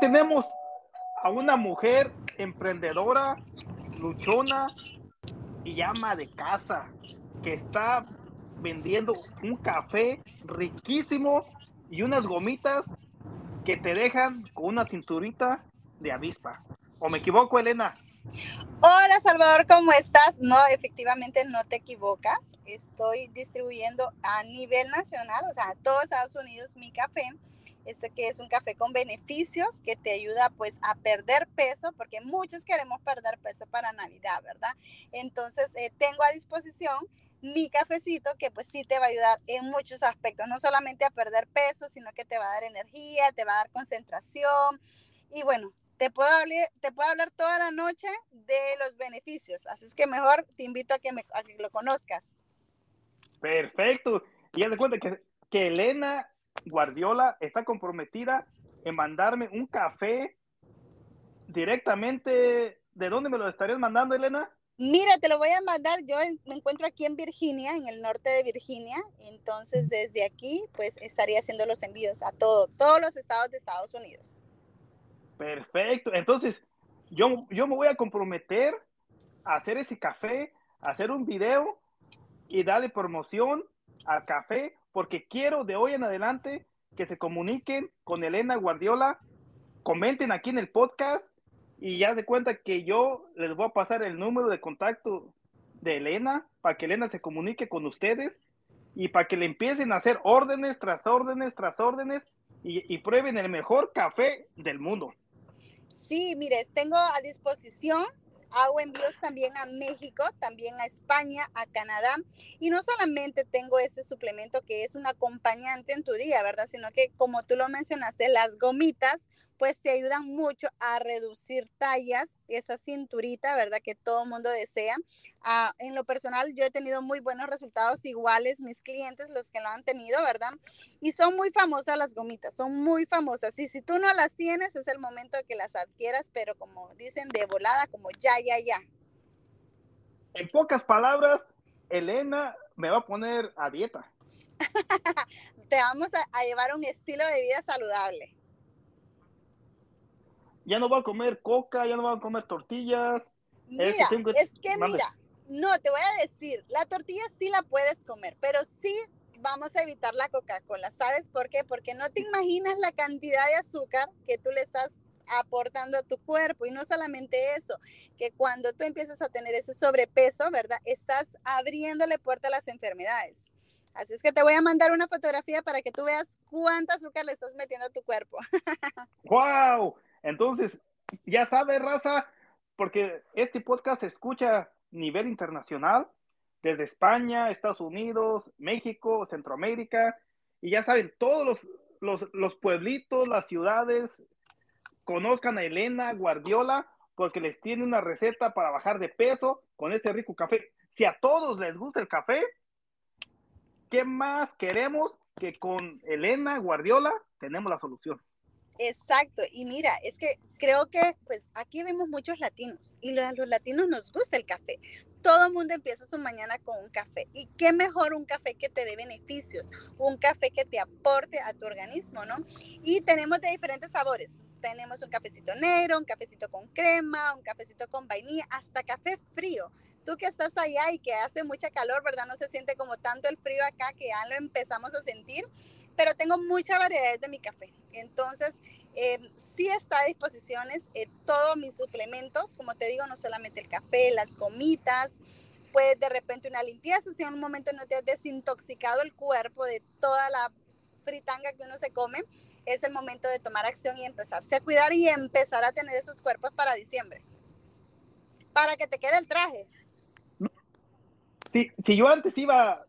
tenemos a una mujer emprendedora, luchona y ama de casa, que está vendiendo un café riquísimo y unas gomitas que te dejan con una cinturita de avispa. ¿O me equivoco, Elena? Hola Salvador, ¿cómo estás? No, efectivamente no te equivocas. Estoy distribuyendo a nivel nacional, o sea, a todo Estados Unidos mi café. Este que es un café con beneficios que te ayuda pues a perder peso, porque muchos queremos perder peso para Navidad, ¿verdad? Entonces eh, tengo a disposición mi cafecito que pues sí te va a ayudar en muchos aspectos, no solamente a perder peso, sino que te va a dar energía, te va a dar concentración y bueno, te puedo, hablar, te puedo hablar toda la noche de los beneficios. Así es que mejor te invito a que, me, lo conozcas. Perfecto. Y ya de cuenta que, que Elena Guardiola está comprometida en mandarme un café directamente. ¿De dónde me lo estarías mandando, Elena? Mira, te lo voy a mandar. Yo me encuentro aquí en Virginia, en el norte de Virginia. Entonces, desde aquí, pues estaría haciendo los envíos a todo, todos los estados de Estados Unidos. Perfecto. Entonces, yo, yo me voy a comprometer a hacer ese café, a hacer un video y darle promoción al café, porque quiero de hoy en adelante que se comuniquen con Elena Guardiola, comenten aquí en el podcast y ya de cuenta que yo les voy a pasar el número de contacto de Elena para que Elena se comunique con ustedes y para que le empiecen a hacer órdenes tras órdenes tras órdenes y, prueben el mejor café del mundo. Sí, mire, tengo a disposición hago envíos también a México, también a España, a Canadá. Y no solamente tengo este suplemento que es un acompañante en tu día, ¿verdad? Sino que como tú lo mencionaste, las gomitas pues te ayudan mucho a reducir tallas, esa cinturita, ¿verdad? Que todo mundo desea. Ah, en lo personal, yo he tenido muy buenos resultados iguales, mis clientes, los que lo han tenido, ¿verdad? Y son muy famosas las gomitas, son muy famosas. Y si tú no las tienes, es el momento de que las adquieras, pero como dicen, de volada, como ya, ya, ya. En pocas palabras, Elena me va a poner a dieta. Te vamos a, a llevar un estilo de vida saludable ya no voy a comer coca, ya no voy a comer tortillas. Mira, es que, es que mira, no, te voy a decir, la tortilla sí la puedes comer, pero sí vamos a evitar la Coca-Cola. ¿Sabes por qué? Porque no te imaginas la cantidad de azúcar que tú le estás aportando a tu cuerpo. Y no solamente eso, que cuando tú empiezas a tener ese sobrepeso, ¿verdad? Estás abriéndole puerta a las enfermedades. Así es que te voy a mandar una fotografía para que tú veas cuánto azúcar le estás metiendo a tu cuerpo. ¡Wow! Entonces, ya sabe, raza, porque este podcast se escucha a nivel internacional, desde España, Estados Unidos, México, Centroamérica, y ya saben, todos los, los, pueblitos, las ciudades, conozcan a Elena Guardiola, porque les tiene una receta para bajar de peso con este rico café. Si a todos les gusta el café, ¿qué más queremos que con Elena Guardiola tenemos la solución? Exacto, y mira, es que creo que pues aquí vemos muchos latinos y a los latinos nos gusta el café. Todo mundo empieza su mañana con un café y qué mejor un café que te dé beneficios, un café que te aporte a tu organismo, ¿no? Y tenemos de diferentes sabores. Tenemos un cafecito negro, un cafecito con crema, un cafecito con vainilla, hasta café frío. Tú que estás allá y que hace mucha calor, ¿verdad? No se siente como tanto el frío acá que ya lo empezamos a sentir pero tengo mucha variedad de mi café. Entonces, eh, sí está a disposición eh, todos mis suplementos, como te digo, no solamente el café, las gomitas, pues de repente una limpieza, si en un momento no te has desintoxicado el cuerpo de toda la fritanga que uno se come, es el momento de tomar acción y empezarse a cuidar y empezar a tener esos cuerpos para diciembre. Para que te quede el traje. Si, si yo antes iba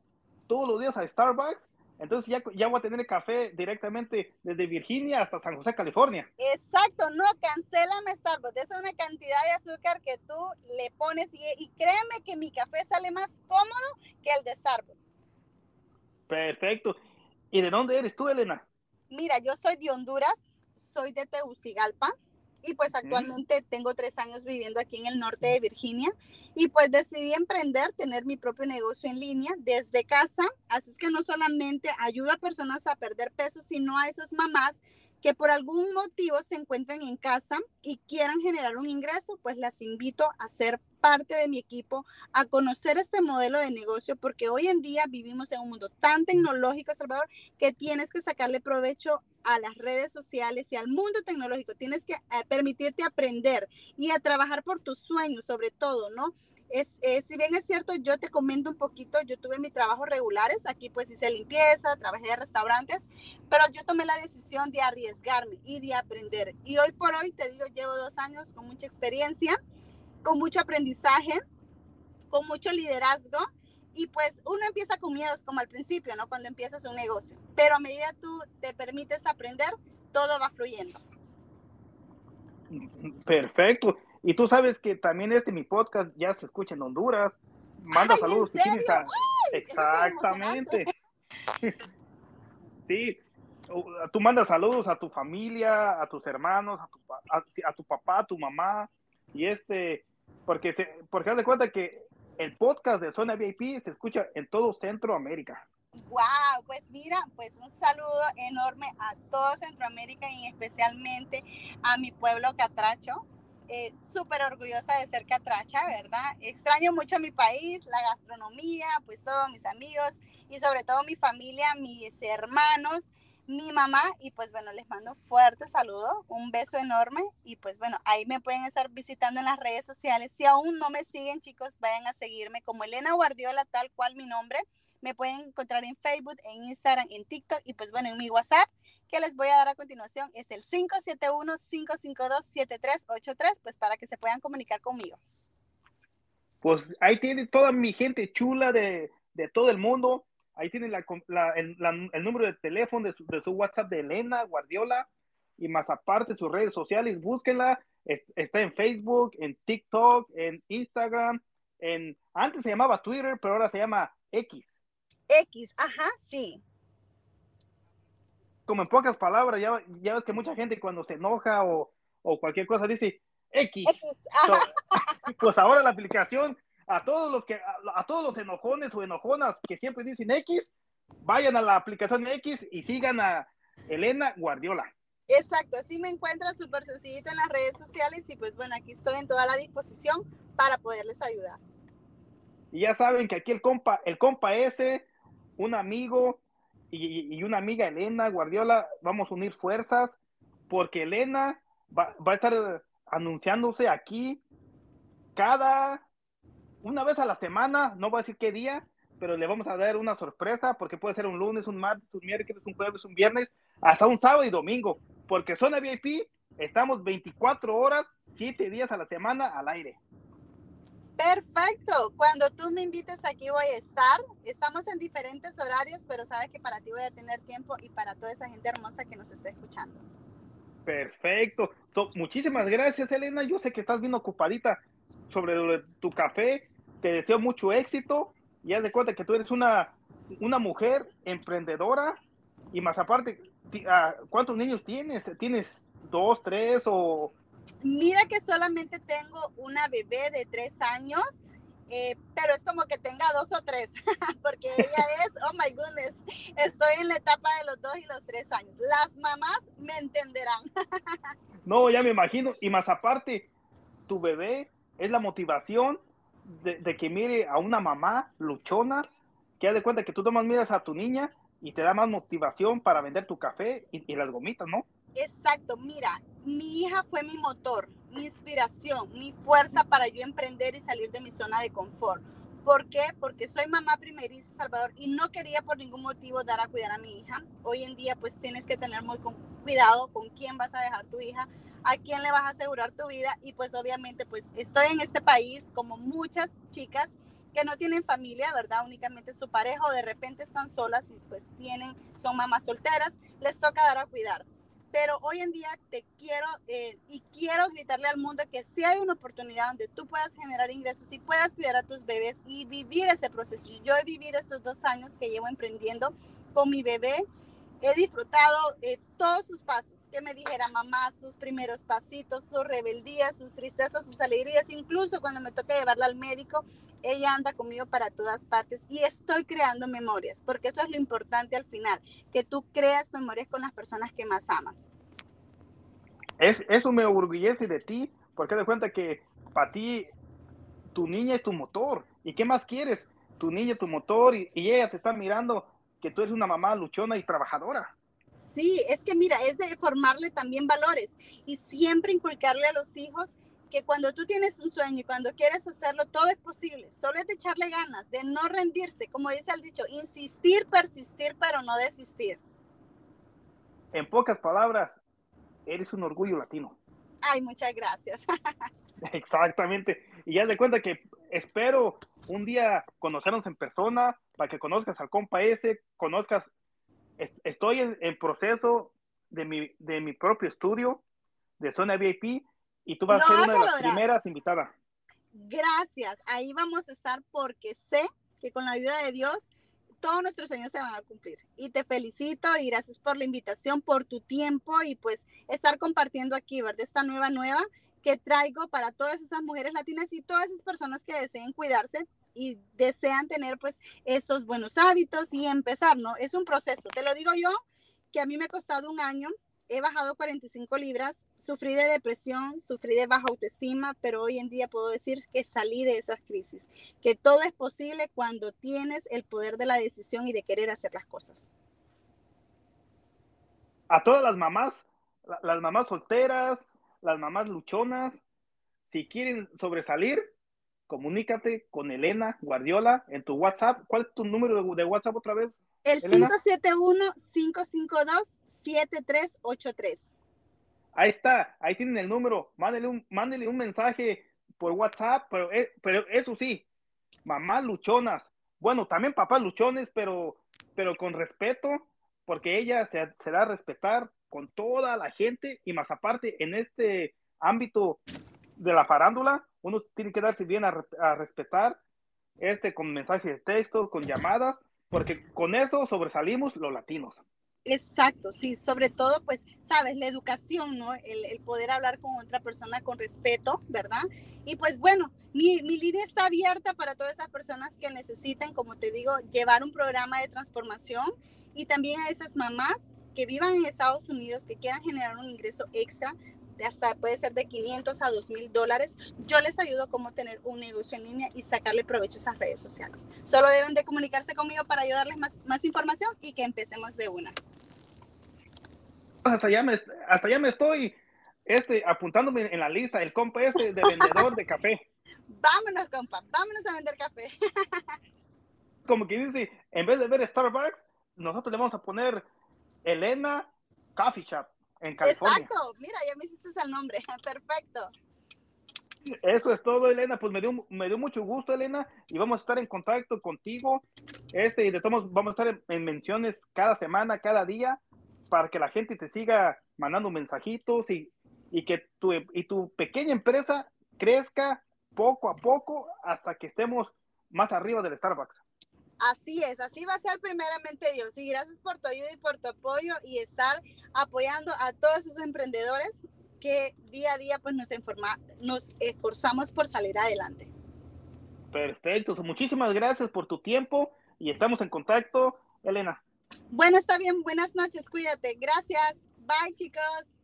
todos los días a Starbucks, entonces ya, ya voy a tener café directamente desde Virginia hasta San José, California. Exacto, no, cancélame Starbucks. Esa es una cantidad de azúcar que tú le pones y, y créeme que mi café sale más cómodo que el de Starbucks. Perfecto. ¿Y de dónde eres tú, Elena? Mira, yo soy de Honduras, soy de Tegucigalpa y pues actualmente tengo tres años viviendo aquí en el norte de Virginia y pues decidí emprender, tener mi propio negocio en línea desde casa. Así es que no solamente ayuda a personas a perder peso, sino a esas mamás que por algún motivo se encuentran en casa y quieran generar un ingreso, pues las invito a ser parte de mi equipo, a conocer este modelo de negocio, porque hoy en día vivimos en un mundo tan tecnológico, Salvador, que tienes que sacarle provecho a las redes sociales y al mundo tecnológico. Tienes que eh, permitirte aprender y a trabajar por tus sueños, sobre todo, ¿no? Es, si bien es cierto, yo te comento un poquito, yo tuve mis trabajos regulares, aquí pues hice limpieza, trabajé en restaurantes, pero yo tomé la decisión de arriesgarme y de aprender. Y hoy por hoy, te digo, llevo dos años con mucha experiencia, con mucho aprendizaje, con mucho liderazgo. Y pues uno empieza con miedos como al principio, ¿no? Cuando empiezas un negocio. Pero a medida tú te permites aprender, todo va fluyendo. Perfecto. Y tú sabes que también este mi podcast ya se escucha en Honduras. Manda saludos si tienes Exactamente. sí, tú mandas saludos a tu familia, a tus hermanos, a tu, a, tu papá, a tu mamá. Y este, porque se, porque haz de cuenta que el podcast de Zona VIP se escucha en todo Centroamérica. Wow, pues mira, pues un saludo enorme a todo Centroamérica y especialmente a mi pueblo Catracho, eh, súper orgullosa de ser catracha, ¿verdad? Extraño mucho mi país, la gastronomía, pues todos mis amigos y sobre todo mi familia, mis hermanos, mi mamá y pues bueno, les mando un fuerte saludo, un beso enorme y pues bueno, ahí me pueden estar visitando en las redes sociales. Si aún no me siguen, chicos, vayan a seguirme como Elena Guardiola, tal cual mi nombre. Me pueden encontrar en Facebook, en Instagram, en TikTok y pues bueno, en mi WhatsApp que les voy a dar a continuación es el 571-552-7383, pues para que se puedan comunicar conmigo. Pues ahí tiene toda mi gente chula de, de todo el mundo. Ahí tiene la, el, el, número de teléfono de su, de su, WhatsApp de Elena Guardiola y más aparte sus redes sociales, búsquenla. Está en Facebook, en TikTok, en Instagram, en antes se llamaba Twitter, pero ahora se llama X. X, ajá, sí como en pocas palabras, ya, ya ves que mucha gente cuando se enoja o, o cualquier cosa dice X. pues ahora la aplicación, a todos los que, a, todos los enojones o enojonas que siempre dicen X, vayan a la aplicación X y sigan a Elena Guardiola. Exacto, así me encuentro súper sencillito en las redes sociales y pues bueno, aquí estoy en toda la disposición para poderles ayudar. Y ya saben que aquí el compa, el compa ese, un amigo, y, una amiga, Elena Guardiola, vamos a unir fuerzas porque Elena va, a estar anunciándose aquí cada una vez a la semana, no voy a decir qué día, pero le vamos a dar una sorpresa porque puede ser un lunes, un martes, un miércoles, un jueves, un viernes, hasta un sábado y domingo, porque Zona VIP estamos 24 horas, 7 días a la semana al aire. Perfecto. Cuando tú me invites aquí voy a estar. Estamos en diferentes horarios, pero sabes que para ti voy a tener tiempo y para toda esa gente hermosa que nos está escuchando. Perfecto. muchísimas gracias, Elena. Yo sé que estás bien ocupadita sobre tu café. Te deseo mucho éxito. Y haz de cuenta que tú eres una, una mujer emprendedora. Y más aparte, ah, ¿cuántos niños tienes? ¿Tienes dos, tres o Mira que solamente tengo una bebé de tres años, eh, pero es como que tenga dos o tres, porque ella es, oh my goodness, estoy en la etapa de los dos y los tres años. Las mamás me entenderán. no, ya me imagino, y más aparte, tu bebé es la motivación de, que mire a una mamá luchona, que de cuenta que tú tomas miras a tu niña y te da más motivación para vender tu café y las gomitas, ¿no? Exacto, mira, mi hija fue mi motor, mi inspiración, mi fuerza para yo emprender y salir de mi zona de confort. ¿Por qué? Porque soy mamá primeriza, Salvador, y no quería por ningún motivo dar a cuidar a mi hija. Hoy en día, pues tienes que tener muy cuidado con quién vas a dejar tu hija, a quién le vas a asegurar tu vida, y pues obviamente, pues estoy en este país como muchas chicas que no tienen familia, ¿verdad? Únicamente su pareja o de repente están solas y pues tienen, son mamás solteras, les toca dar a cuidar pero hoy en día te quiero eh, y quiero gritarle al mundo que si hay una oportunidad donde tú puedas generar ingresos y puedas cuidar a tus bebés y vivir ese proceso. Yo he vivido estos dos años que llevo emprendiendo con mi bebé he disfrutado eh, todos sus pasos, que me dijera mamá, sus primeros pasitos, su rebeldía, sus tristezas, sus alegrías, incluso cuando me toca llevarla al médico, ella anda conmigo para todas partes y estoy creando memorias, porque eso es lo importante al final, que tú creas memorias con las personas que más amas. Es, eso me orgullece de ti, porque de cuenta que para ti tu niña es tu motor. ¿Y qué más quieres? Tu niña es tu motor y ella te está mirando que tú eres una mamá luchona y trabajadora. Sí, es que mira, es de formarle también valores y siempre inculcarle a los hijos que cuando tú tienes un sueño y cuando quieres hacerlo, todo es posible. Solo es de echarle ganas, de no rendirse, como dice el dicho, insistir, persistir, pero no desistir. En pocas palabras, eres un orgullo latino. Ay, muchas gracias. Exactamente. Y ya de cuenta que espero un día conocernos en persona para que conozcas al compa ese, conozcas estoy en, proceso de mi, de mi propio estudio de zona VIP y tú vas a ser una de las primeras invitadas. Gracias, ahí vamos a estar porque sé que con la ayuda de Dios todos nuestros sueños se van a cumplir. Y te felicito y gracias por la invitación, por tu tiempo y pues estar compartiendo aquí, ¿verdad? Esta nueva nueva que traigo para todas esas mujeres latinas y todas esas personas que deseen cuidarse y desean tener pues esos buenos hábitos y empezar, ¿no? Es un proceso, te lo digo yo, que a mí me ha costado un año, he bajado 45 libras, sufrí de depresión, sufrí de baja autoestima, pero hoy en día puedo decir que salí de esas crisis, que todo es posible cuando tienes el poder de la decisión y de querer hacer las cosas. A todas las mamás, las mamás solteras, las mamás luchonas, si quieren sobresalir, comunícate con Elena Guardiola en tu WhatsApp. ¿Cuál es tu número de, WhatsApp otra vez? El 571-552-7383. Ahí está, ahí tienen el número. Mándele un, mándele un mensaje por WhatsApp, pero, pero eso sí, mamás luchonas. Bueno, también papás luchones, pero, pero con respeto, porque ella se, se da a respetar con toda la gente y más aparte en este ámbito de la farándula, uno tiene que darse bien a, respetar este con mensajes de texto, con llamadas, porque con eso sobresalimos los latinos. Exacto, sí, sobre todo, pues, sabes, la educación, ¿no? El, poder hablar con otra persona con respeto, ¿verdad? Y pues bueno, mi, mi, línea está abierta para todas esas personas que necesiten, como te digo, llevar un programa de transformación y también a esas mamás que vivan en Estados Unidos, que quieran generar un ingreso extra, hasta puede ser de 500 a 2000 dólares. Yo les ayudo a cómo tener un negocio en línea y sacarle provecho a esas redes sociales. Solo deben de comunicarse conmigo para ayudarles más, más información y que empecemos de una. Hasta ya me, hasta ya me estoy este, apuntándome en la lista, el compa ese de vendedor de café. Vámonos, compa, vámonos a vender café. Como que dice, en vez de ver Starbucks, nosotros le vamos a poner Elena Coffee Shop. Exacto, mira, ya me hiciste el nombre, perfecto. Eso es todo, Elena. Pues me dio, me dio mucho gusto, Elena, y vamos a estar en contacto contigo. Este, y de todos vamos a estar en, menciones cada semana, cada día, para que la gente te siga mandando mensajitos y, y que tu, y tu pequeña empresa crezca poco a poco hasta que estemos más arriba del Starbucks. Así es, así va a ser primeramente Dios. Y gracias por tu ayuda y por tu apoyo y estar apoyando a todos esos emprendedores que día a día pues nos, informa, nos esforzamos por salir adelante. Perfecto, muchísimas gracias por tu tiempo y estamos en contacto, Elena. Bueno, está bien, buenas noches, cuídate. Gracias. Bye, chicos.